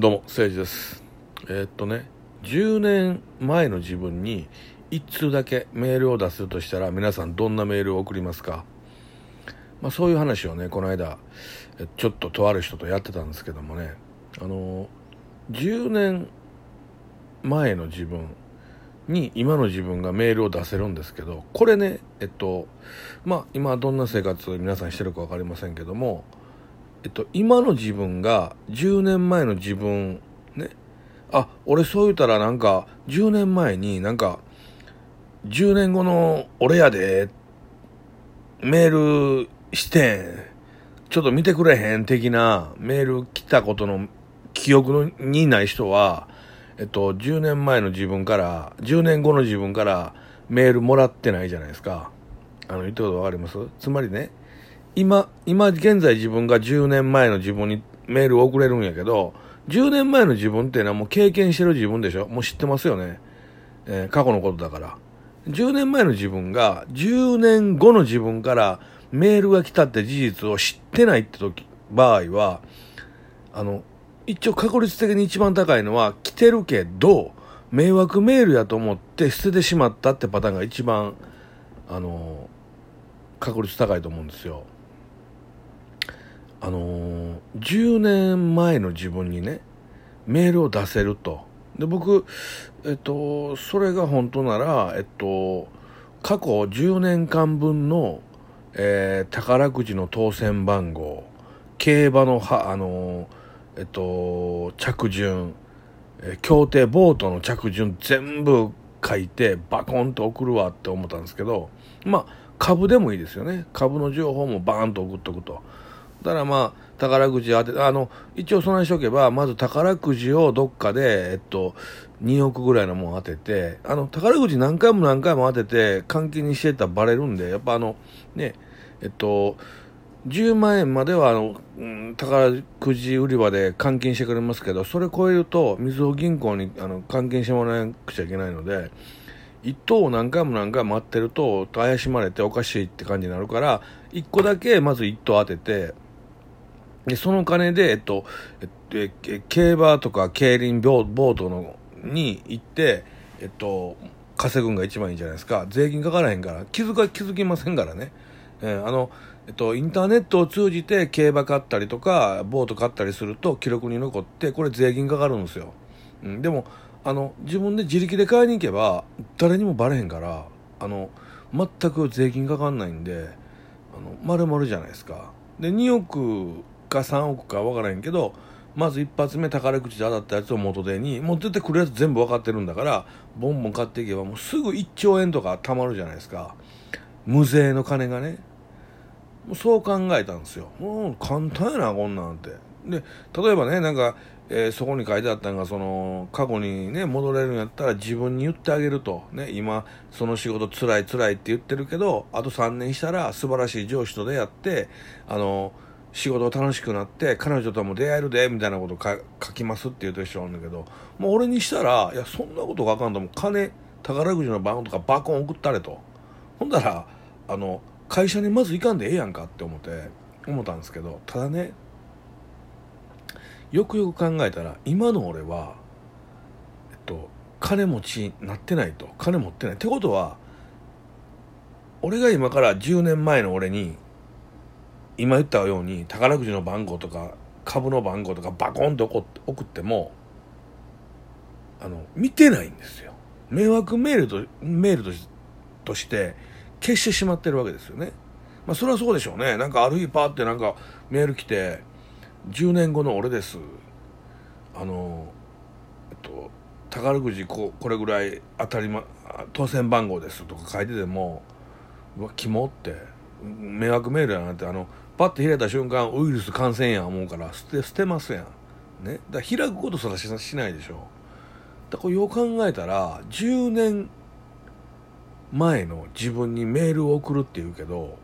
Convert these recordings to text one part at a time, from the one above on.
どうも、誠治です。えーっとね、10年前の自分に一通だけメールを出すとしたら皆さんどんなメールを送りますか？まあそういう話をね、この間、ちょっととある人とやってたんですけどもね、あの、10年前の自分に今の自分がメールを出せるんですけど、これね、えっと、まあ今どんな生活を皆さんしてるか分かりませんけども、えっと、今の自分が10年前の自分ね。あ俺そう言うたらなんか10年前になんか10年後の俺やでメールしてん。ちょっと見てくれへん的なメール来たことの記憶のにない人はえっと10年前の自分から10年後の自分からメールもらってないじゃないですか。あの言ってることわかります？つまりね今、今現在自分が10年前の自分にメールを送れるんやけど、10年前の自分っていうのはもう経験してる自分でしょ？もう知ってますよね。えー過去のことだから。10年前の自分が10年後の自分からメールが来たって事実を知ってないって時、場合は、あの、一応確率的に一番高いのは来てるけど、迷惑メールやと思って捨ててしまったってパターンが一番、あの、確率高いと思うんですよ。あのー10年前の自分にねメールを出せると。で僕えっとそれが本当ならえっと過去10年間分の、えー宝くじの当選番号競馬のはあのーえっと着順、えー協定ボートの着順全部書いてバコンと送るわって思ったんですけどまあ株でもいいですよね。株の情報もバーンと送っとくと。だからまあ、宝くじ当て、あの、一応備えしておけば、まず宝くじをどっかで、えっと、2億ぐらいのもん当てて、あの、宝くじ何回も何回も当てて、換金にしてたらバレるんで、やっぱあの、ね、えっと、10万円まではあの、うん、宝くじ売り場で換金してくれますけど、それ超えると、みずほ銀行にあの換金してもらわなくちゃいけないので、一等を何回も何回も待ってると怪しまれておかしいって感じになるから一個だけまず一等当ててでその金で、えっとえっと競馬とか競輪ボボートのに行って、えっと、稼ぐんが一番いいんじゃないですか。税金かからへんから。気づか気づきませんからね、えーあのえっと、インターネットを通じて競馬買ったりとかボート買ったりすると記録に残ってこれ税金かかるんですよ、うん、でもあの自分で自力で買いに行けば誰にもバレへんからあの全く税金かかんないんであの丸々じゃないですか。で2億か3億か分からへんけどまず一発目宝くじで当たったやつを元手にもう出てくるやつ全部分かってるんだからボンボン買っていけばもうすぐ1兆円とか貯まるじゃないですか。無税の金がね。もうそう考えたんですよ。もう簡単やなこんなんて。で例えばねなんか、えーそこに書いてあったのがその過去にね戻れるんやったら自分に言ってあげると、ね、今その仕事つらいつらいって言ってるけどあと3年したら素晴らしい上司と出会ってあの仕事楽しくなって彼女とも出会えるでみたいなことか書きますって言ってる人がおるんだけどもう俺にしたらいやそんなことがあかんともう金宝くじの番号とかバコン送ったれと。ほんだらあの会社にまず行かんでええやんかって思って思ったんですけどただねよくよく考えたら今の俺はえっと金持ちになってないと。金持ってない。ってことは俺が今から10年前の俺に今言ったように宝くじの番号とか株の番号とかバコンと送ってもあの見てないんですよ。迷惑メールとメールとしとして消してしまってるわけですよね。まあそれはそうでしょうね。なんかある日パーってなんかメール来て10年後の俺です。あのえっと宝くじここれぐらい当たりま当選番号ですとか書いててもうわキモって。迷惑メールやなってあのパッと開いた瞬間ウイルス感染や思うから捨て捨てますやん。ね。だから開くことすらししないでしょ。だからこれよう考えたら10年前の自分にメールを送るっていうけど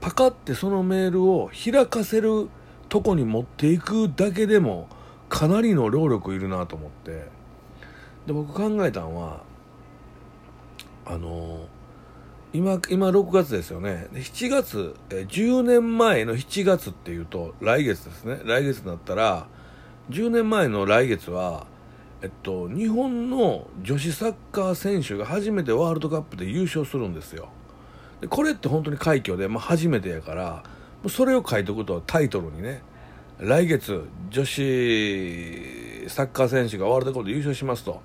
パカってそのメールを開かせるとこに持っていくだけでもかなりの労力いるなと思って。で僕考えたのはあの今今6月ですよね。7月10年前の7月っていうと来月ですね。来月になったら10年前の来月は、えっと、日本の女子サッカー選手が初めてワールドカップで優勝するんですよ。でこれって本当に快挙で、まあ、初めてやからそれを書いておくとタイトルにね来月女子サッカー選手がワールドカップで優勝しますと。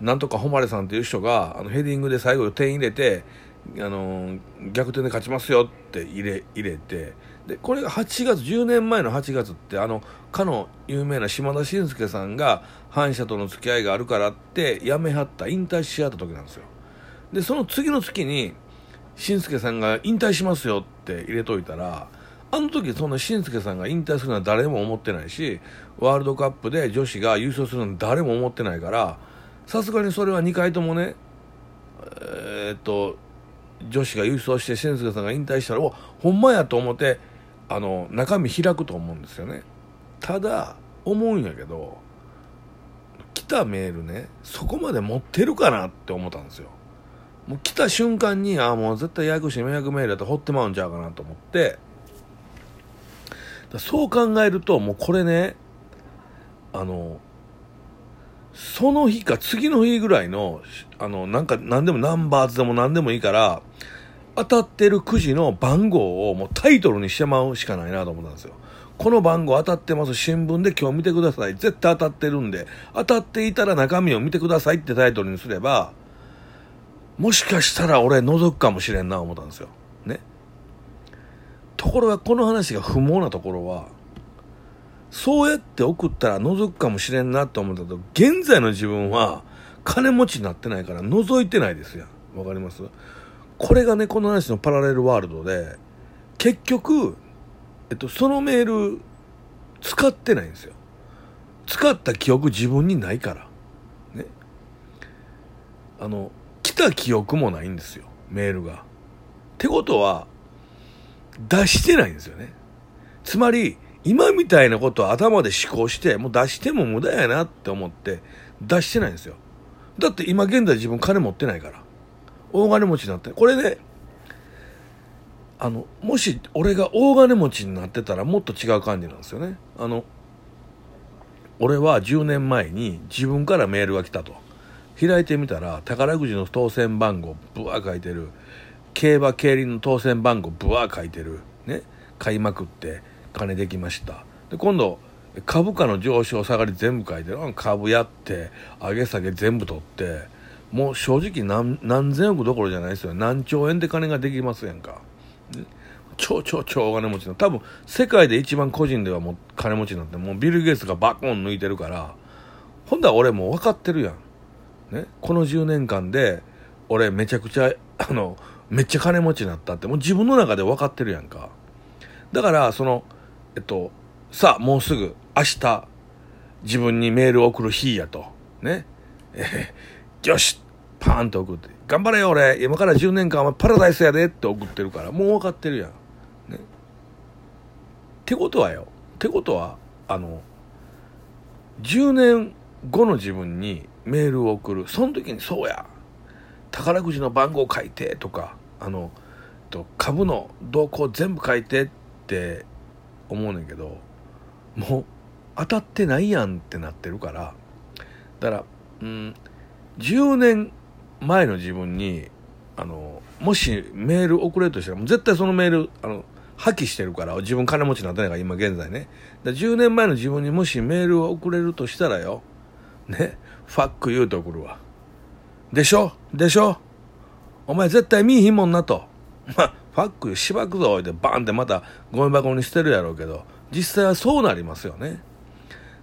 なんとか誉さんという人があのヘディングで最後点入れてあの逆転で勝ちますよって入れ入れてでこれが8月10年前の8月ってあのかの有名な島田紳介さんが反社との付き合いがあるからって辞めはった引退しはった時なんですよ。でその次の月に紳介さんが引退しますよって入れといたらあの時そんな紳介さんが引退するのは誰も思ってないしワールドカップで女子が優勝するのは誰も思ってないからさすがにそれは2回ともねえー、っと女子が優勝して紳介さんが引退したらおほんまやと思ってあの中身開くと思うんですよね。ただ思うんやけど来たメールねそこまで持ってるかなって思ったんですよ。もう来た瞬間にああもう絶対ややこしい迷惑メールだと放ってまうんちゃうかなと思って。そう考えるともうこれねあのその日か次の日ぐらいのあのなんか何でもナンバーズでも何でもいいから当たってるくじの番号をもうタイトルにしてまうしかないなと思ったんですよ。この番号当たってます。新聞で今日見てください。絶対当たってるんで、当たっていたら中身を見てくださいってタイトルにすれば、もしかしたら俺覗くかもしれんな思ったんですよ。ね。ところがこの話が不毛なところは、そうやって送ったら覗くかもしれんなと思ったと、現在の自分は金持ちになってないから覗いてないですよ。わかります？これがね、この話のパラレルワールドで、結局、えっと、そのメール、使ってないんですよ。使った記憶自分にないから。ね。あの、来た記憶もないんですよ。メールが。ってことは、出してないんですよね。つまり、今みたいなことを頭で思考して、もう出しても無駄やなって思って、出してないんですよ。だって今現在自分金持ってないから。大金持ちになってこれねあのもし俺が大金持ちになってたらもっと違う感じなんですよね。あの俺は10年前に自分からメールが来たと。開いてみたら宝くじの当選番号ブワー書いてる。競馬競輪の当選番号ブワー書いてる。ね。買いまくって。金できました。で今度株価の上昇下がり全部書いてる。株やって上げ下げ全部取ってもう正直何何千億どころじゃないですよ。何兆円で金ができますやんか。超超超お金持ちの。多分世界で一番個人ではもう金持ちなってもうビル・ゲイツがバコン抜いてるからほんだら俺もう分かってるやん、ね、この10年間で俺めちゃくちゃあのめっちゃ金持ちになったってもう自分の中で分かってるやんか。だからそのえっとさあもうすぐ明日自分にメールを送る日やと。ね。え よしパーンと送って、頑張れよ俺、今から10年間はパラダイスやでって送ってるから、もう分かってるやん。ね。ってことはよ、ってことは、あの、10年後の自分にメールを送る。その時にそうや、宝くじの番号書いてとか、あの、と株の動向全部書いてって思うねんけど、もう当たってないやんってなってるから、だから、うん、10年前の自分にあのもしメール送れるとしたらもう絶対そのメールあの破棄してるから自分金持ちになってないから今現在ね。だ10年前の自分にもしメールを送れるとしたらよねファック言うと送るわ。でしょ？でしょ？お前絶対見いひんもんなと。まあファックしばくぞってバンってまたゴミ箱に捨てるやろうけど実際はそうなりますよね。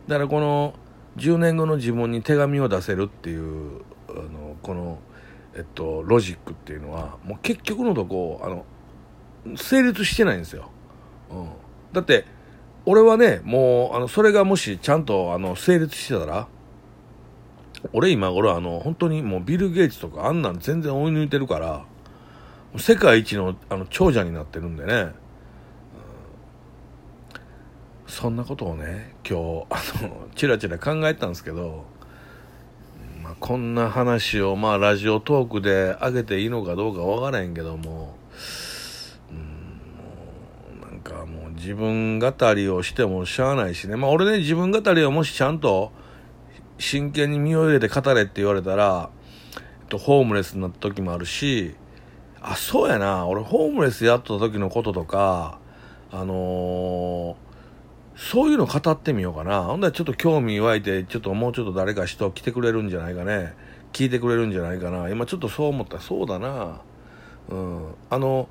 だからこの10年後の自分に手紙を出せるっていうあのこの、えっと、ロジックっていうのはもう結局のとこあの成立してないんですよ、うん、だって俺はねもうあのそれがもしちゃんとあの成立してたら俺今頃あの本当にもうビル・ゲイツとかあんなん全然追い抜いてるから世界一のあの長者になってるんでねそんなことをね今日あのチラチラ考えたんですけど、まあ、こんな話をまあラジオトークで上げていいのかどうかわからへんけどもうんもなんかもう自分語りをしてもしゃあないしね。まあ俺ね、自分語りをもしちゃんと真剣に身を入れて語れって言われたら、えっと、ホームレスになった時もあるし、あ、そうやな。俺ホームレスやった時のこととか、あのー、そういうの語ってみようかな。ほんだらちょっと興味湧いて、ちょっともうちょっと誰か人来てくれるんじゃないかね。聞いてくれるんじゃないかな。今ちょっとそう思った。そうだな。うん。あの、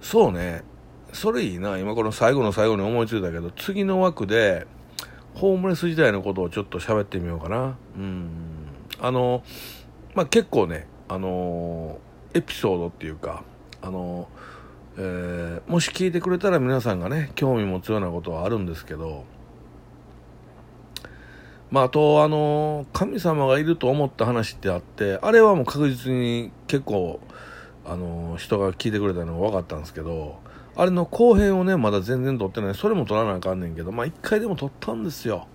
そうね。それいいな。今この最後の最後に思いついたけど、次の枠で、ホームレス時代のことをちょっと喋ってみようかな。うん。あの、まあ、結構ね、あのエピソードっていうか、あのえー、もし聞いてくれたら皆さんがね、興味持つようなことはあるんですけど、まあ、あと、あの神様がいると思った話ってあって、あれはもう確実に結構、あの人が聞いてくれたのが分かったんですけど、あれの後編をね、まだ全然撮ってない。それも撮らなあかんねんけど、まあ一回でも撮ったんですよ。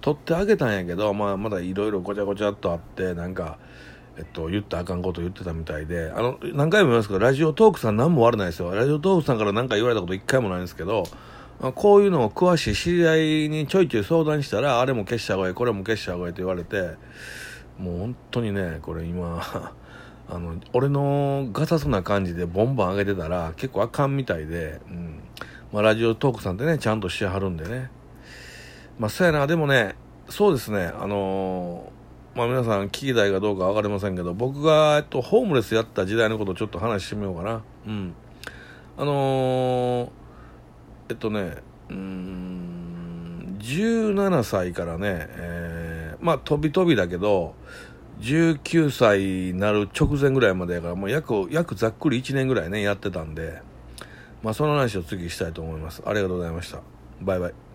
撮ってあげたんやけど、まあまだいろいろごちゃごちゃっとあって、なんか、えっと、言ったあかんこと言ってたみたいで、あの、何回も言いますけど、ラジオトークさん何も悪ないですよ。ラジオトークさんから何か言われたこと一回もないんですけど、まあ、こういうのを詳しい知り合いにちょいちょい相談したら、あれも消した方がいい、これも消した方がいいと言われて、もう本当にね、これ今、あの、俺のガサツな感じでボンボン上げてたら結構あかんみたいで、うん。まあ、ラジオトークさんってね、ちゃんとしてはるんでね。まあ、そうやな、でもね、そうですね、あのーまあ皆さん聞きたいかどうか分かりませんけど、僕が、えっと、ホームレスやった時代のことをちょっと話してみようかな。うん。あのー、えっとね、うん、17歳からね、えー、まあ飛び飛びだけど、19歳になる直前ぐらいまでやから、もう約、約ざっくり1年ぐらいね、やってたんで、まあその話を次したいと思います。ありがとうございました。バイバイ。